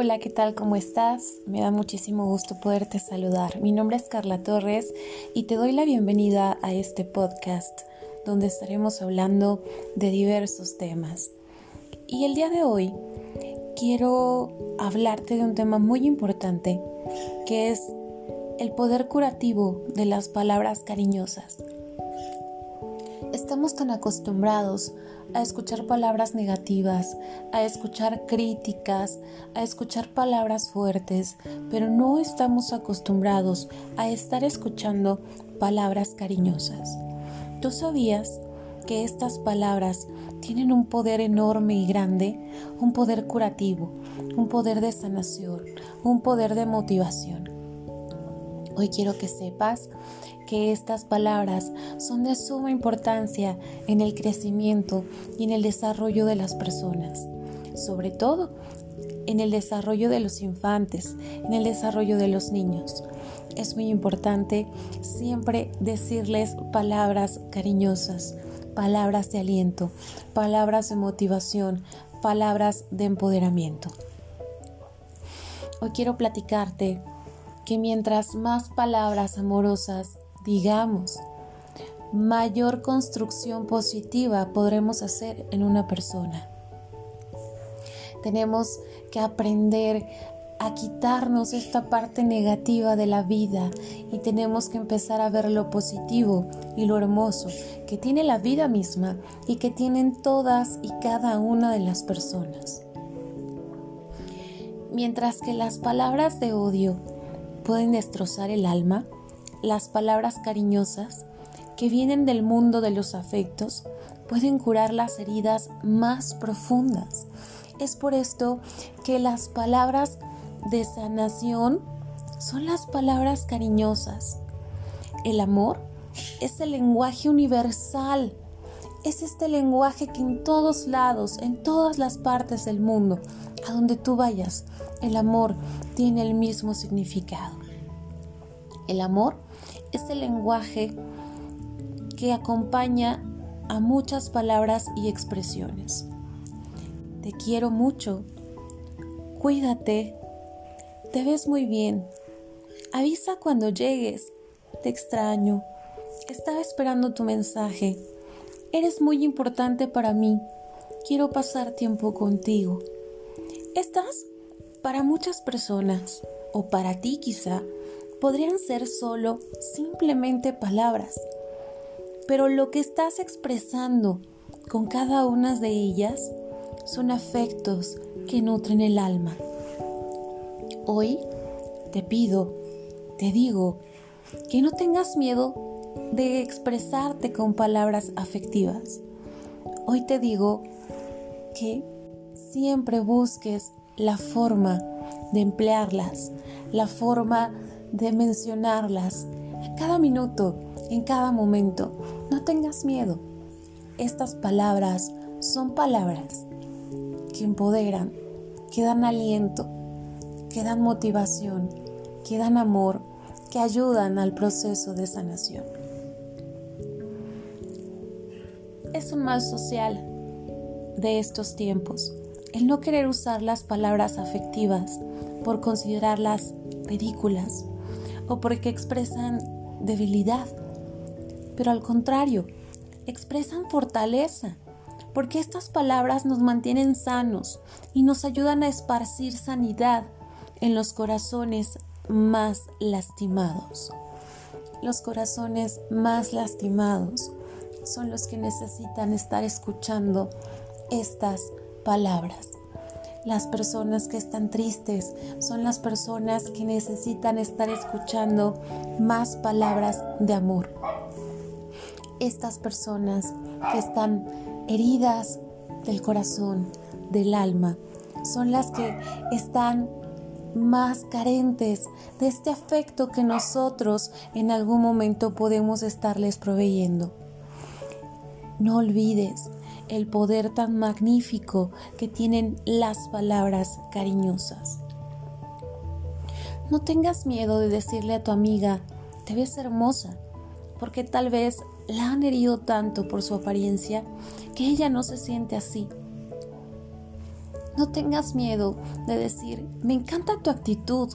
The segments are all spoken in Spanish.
Hola, ¿qué tal? ¿Cómo estás? Me da muchísimo gusto poderte saludar. Mi nombre es Carla Torres y te doy la bienvenida a este podcast donde estaremos hablando de diversos temas. Y el día de hoy quiero hablarte de un tema muy importante que es el poder curativo de las palabras cariñosas. Estamos tan acostumbrados a escuchar palabras negativas, a escuchar críticas, a escuchar palabras fuertes, pero no estamos acostumbrados a estar escuchando palabras cariñosas. ¿Tú sabías que estas palabras tienen un poder enorme y grande, un poder curativo, un poder de sanación, un poder de motivación? Hoy quiero que sepas que estas palabras son de suma importancia en el crecimiento y en el desarrollo de las personas, sobre todo en el desarrollo de los infantes, en el desarrollo de los niños. Es muy importante siempre decirles palabras cariñosas, palabras de aliento, palabras de motivación, palabras de empoderamiento. Hoy quiero platicarte que mientras más palabras amorosas digamos, mayor construcción positiva podremos hacer en una persona. Tenemos que aprender a quitarnos esta parte negativa de la vida y tenemos que empezar a ver lo positivo y lo hermoso que tiene la vida misma y que tienen todas y cada una de las personas. Mientras que las palabras de odio pueden destrozar el alma, las palabras cariñosas que vienen del mundo de los afectos pueden curar las heridas más profundas. Es por esto que las palabras de sanación son las palabras cariñosas. El amor es el lenguaje universal. Es este lenguaje que en todos lados, en todas las partes del mundo, a donde tú vayas, el amor tiene el mismo significado. El amor es el lenguaje que acompaña a muchas palabras y expresiones. Te quiero mucho, cuídate, te ves muy bien, avisa cuando llegues, te extraño, estaba esperando tu mensaje, eres muy importante para mí, quiero pasar tiempo contigo. Estas, para muchas personas, o para ti quizá, podrían ser solo simplemente palabras, pero lo que estás expresando con cada una de ellas son afectos que nutren el alma. Hoy te pido, te digo, que no tengas miedo de expresarte con palabras afectivas. Hoy te digo que siempre busques la forma de emplearlas, la forma de mencionarlas a cada minuto, en cada momento. No tengas miedo. Estas palabras son palabras que empoderan, que dan aliento, que dan motivación, que dan amor, que ayudan al proceso de sanación. Es un mal social de estos tiempos el no querer usar las palabras afectivas por considerarlas ridículas o porque expresan debilidad, pero al contrario, expresan fortaleza, porque estas palabras nos mantienen sanos y nos ayudan a esparcir sanidad en los corazones más lastimados. Los corazones más lastimados son los que necesitan estar escuchando estas palabras. Las personas que están tristes son las personas que necesitan estar escuchando más palabras de amor. Estas personas que están heridas del corazón, del alma, son las que están más carentes de este afecto que nosotros en algún momento podemos estarles proveyendo. No olvides el poder tan magnífico que tienen las palabras cariñosas. No tengas miedo de decirle a tu amiga, te ves hermosa, porque tal vez la han herido tanto por su apariencia que ella no se siente así. No tengas miedo de decir, me encanta tu actitud,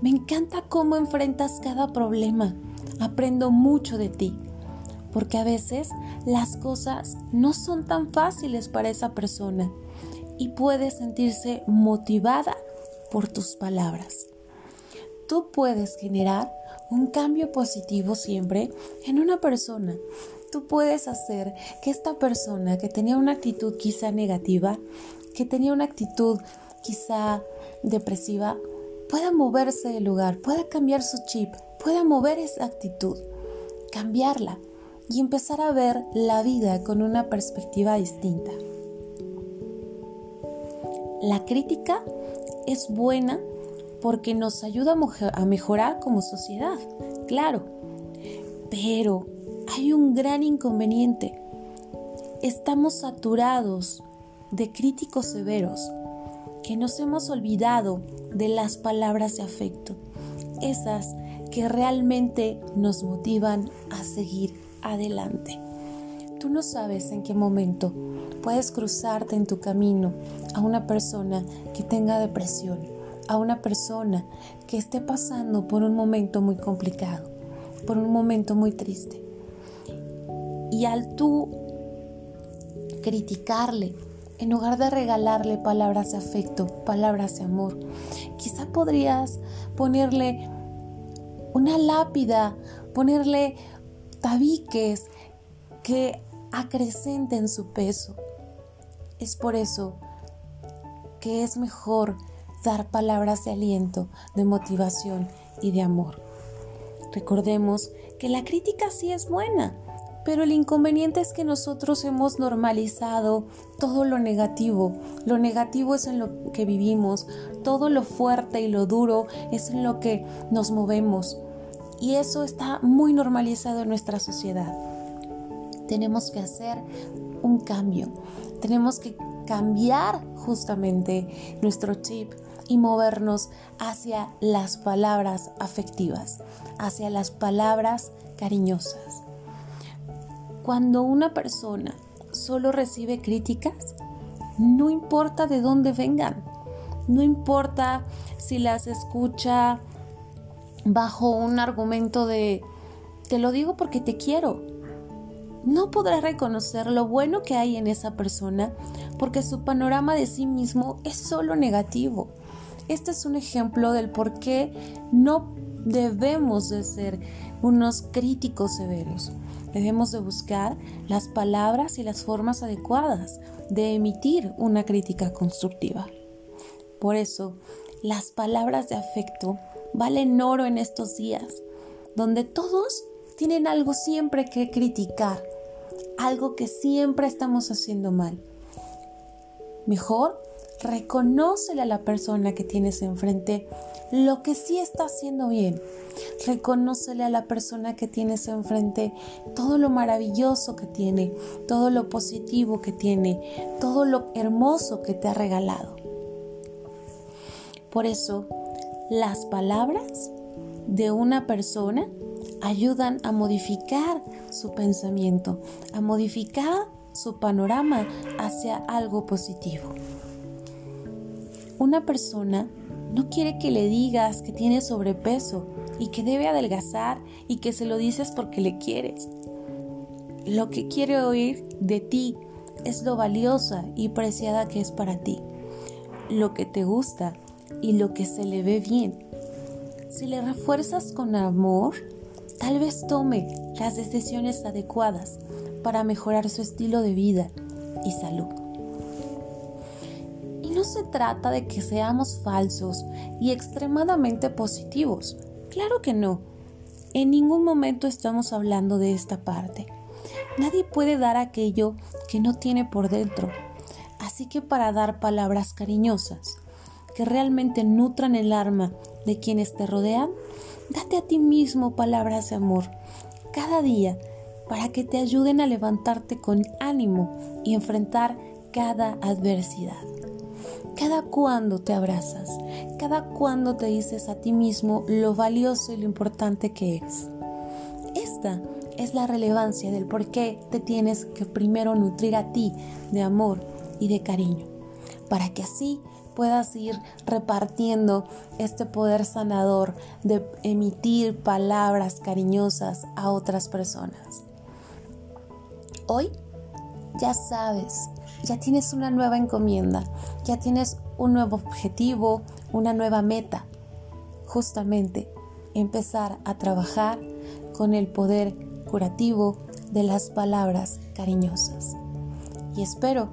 me encanta cómo enfrentas cada problema, aprendo mucho de ti, porque a veces las cosas no son tan fáciles para esa persona y puede sentirse motivada por tus palabras. Tú puedes generar un cambio positivo siempre en una persona. Tú puedes hacer que esta persona que tenía una actitud quizá negativa que tenía una actitud quizá depresiva pueda moverse del lugar, pueda cambiar su chip, pueda mover esa actitud, cambiarla y empezar a ver la vida con una perspectiva distinta. La crítica es buena porque nos ayuda a mejorar como sociedad, claro, pero hay un gran inconveniente. Estamos saturados de críticos severos, que nos hemos olvidado de las palabras de afecto, esas que realmente nos motivan a seguir adelante. Tú no sabes en qué momento puedes cruzarte en tu camino a una persona que tenga depresión, a una persona que esté pasando por un momento muy complicado, por un momento muy triste. Y al tú criticarle, en lugar de regalarle palabras de afecto, palabras de amor. Quizá podrías ponerle una lápida, ponerle tabiques que acrecenten su peso. Es por eso que es mejor dar palabras de aliento, de motivación y de amor. Recordemos que la crítica sí es buena, pero el inconveniente es que nosotros hemos normalizado todo lo negativo. Lo negativo es en lo que vivimos, todo lo fuerte y lo duro es en lo que nos movemos. Y eso está muy normalizado en nuestra sociedad. Tenemos que hacer un cambio. Tenemos que cambiar justamente nuestro chip y movernos hacia las palabras afectivas, hacia las palabras cariñosas. Cuando una persona solo recibe críticas, no importa de dónde vengan, no importa si las escucha bajo un argumento de te lo digo porque te quiero. No podrá reconocer lo bueno que hay en esa persona porque su panorama de sí mismo es solo negativo. Este es un ejemplo del por qué no debemos de ser unos críticos severos. Debemos de buscar las palabras y las formas adecuadas de emitir una crítica constructiva. Por eso, las palabras de afecto valen oro en estos días, donde todos tienen algo siempre que criticar, algo que siempre estamos haciendo mal. Mejor Reconócele a la persona que tienes enfrente lo que sí está haciendo bien. Reconócele a la persona que tienes enfrente todo lo maravilloso que tiene, todo lo positivo que tiene, todo lo hermoso que te ha regalado. Por eso, las palabras de una persona ayudan a modificar su pensamiento, a modificar su panorama hacia algo positivo. Una persona no quiere que le digas que tiene sobrepeso y que debe adelgazar y que se lo dices porque le quieres. Lo que quiere oír de ti es lo valiosa y preciada que es para ti, lo que te gusta y lo que se le ve bien. Si le refuerzas con amor, tal vez tome las decisiones adecuadas para mejorar su estilo de vida y salud no se trata de que seamos falsos y extremadamente positivos. Claro que no. En ningún momento estamos hablando de esta parte. Nadie puede dar aquello que no tiene por dentro. Así que para dar palabras cariñosas, que realmente nutran el alma de quienes te rodean, date a ti mismo palabras de amor cada día para que te ayuden a levantarte con ánimo y enfrentar cada adversidad. Cada cuando te abrazas, cada cuando te dices a ti mismo lo valioso y lo importante que es. Esta es la relevancia del por qué te tienes que primero nutrir a ti de amor y de cariño, para que así puedas ir repartiendo este poder sanador de emitir palabras cariñosas a otras personas. Hoy ya sabes, ya tienes una nueva encomienda, ya tienes un nuevo objetivo, una nueva meta. Justamente empezar a trabajar con el poder curativo de las palabras cariñosas. Y espero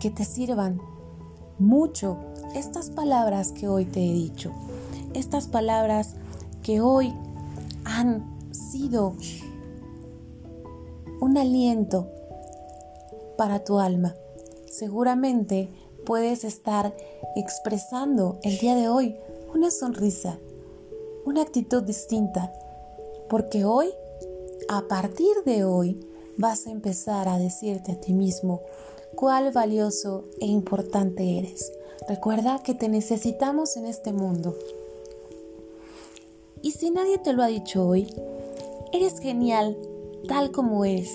que te sirvan mucho estas palabras que hoy te he dicho, estas palabras que hoy han sido un aliento para tu alma. Seguramente puedes estar expresando el día de hoy una sonrisa, una actitud distinta, porque hoy, a partir de hoy, vas a empezar a decirte a ti mismo cuál valioso e importante eres. Recuerda que te necesitamos en este mundo. Y si nadie te lo ha dicho hoy, eres genial tal como eres.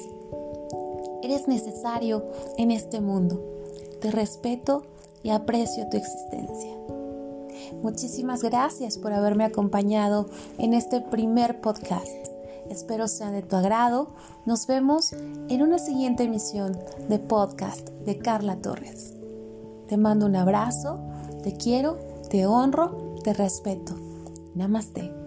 Eres necesario en este mundo. Te respeto y aprecio tu existencia. Muchísimas gracias por haberme acompañado en este primer podcast. Espero sea de tu agrado. Nos vemos en una siguiente emisión de podcast de Carla Torres. Te mando un abrazo, te quiero, te honro, te respeto. Namaste.